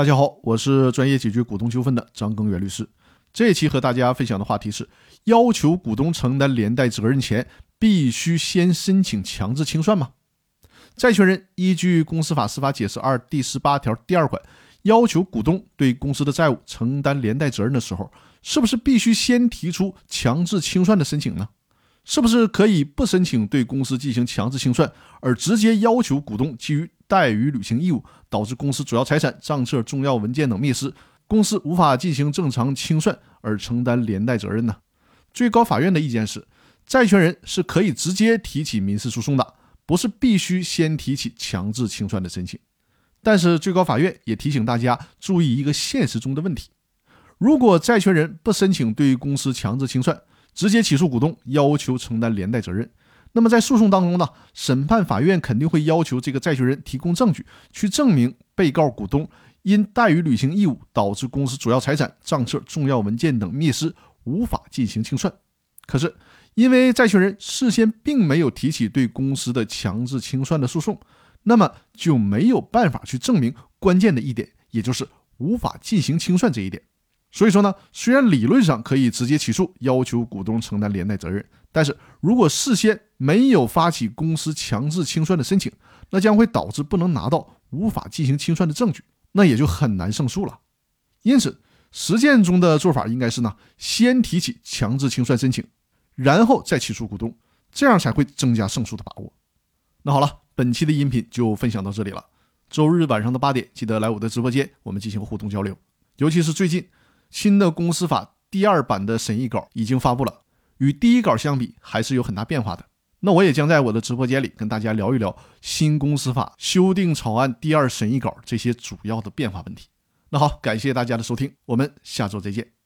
大家好，我是专业解决股东纠纷的张根源律师。这期和大家分享的话题是：要求股东承担连带责任前，必须先申请强制清算吗？债权人依据《公司法司法解释二》第十八条第二款，要求股东对公司的债务承担连带责任的时候，是不是必须先提出强制清算的申请呢？是不是可以不申请对公司进行强制清算，而直接要求股东基于怠于履行义务，导致公司主要财产、账册、重要文件等灭失，公司无法进行正常清算而承担连带责任呢？最高法院的意见是，债权人是可以直接提起民事诉讼的，不是必须先提起强制清算的申请。但是最高法院也提醒大家注意一个现实中的问题：如果债权人不申请对公司强制清算，直接起诉股东，要求承担连带责任。那么在诉讼当中呢，审判法院肯定会要求这个债权人提供证据，去证明被告股东因怠于履行义务，导致公司主要财产、账册、重要文件等灭失，无法进行清算。可是因为债权人事先并没有提起对公司的强制清算的诉讼，那么就没有办法去证明关键的一点，也就是无法进行清算这一点。所以说呢，虽然理论上可以直接起诉，要求股东承担连带责任，但是如果事先没有发起公司强制清算的申请，那将会导致不能拿到无法进行清算的证据，那也就很难胜诉了。因此，实践中的做法应该是呢，先提起强制清算申请，然后再起诉股东，这样才会增加胜诉的把握。那好了，本期的音频就分享到这里了。周日晚上的八点，记得来我的直播间，我们进行互动交流，尤其是最近。新的公司法第二版的审议稿已经发布了，与第一稿相比还是有很大变化的。那我也将在我的直播间里跟大家聊一聊新公司法修订草案第二审议稿这些主要的变化问题。那好，感谢大家的收听，我们下周再见。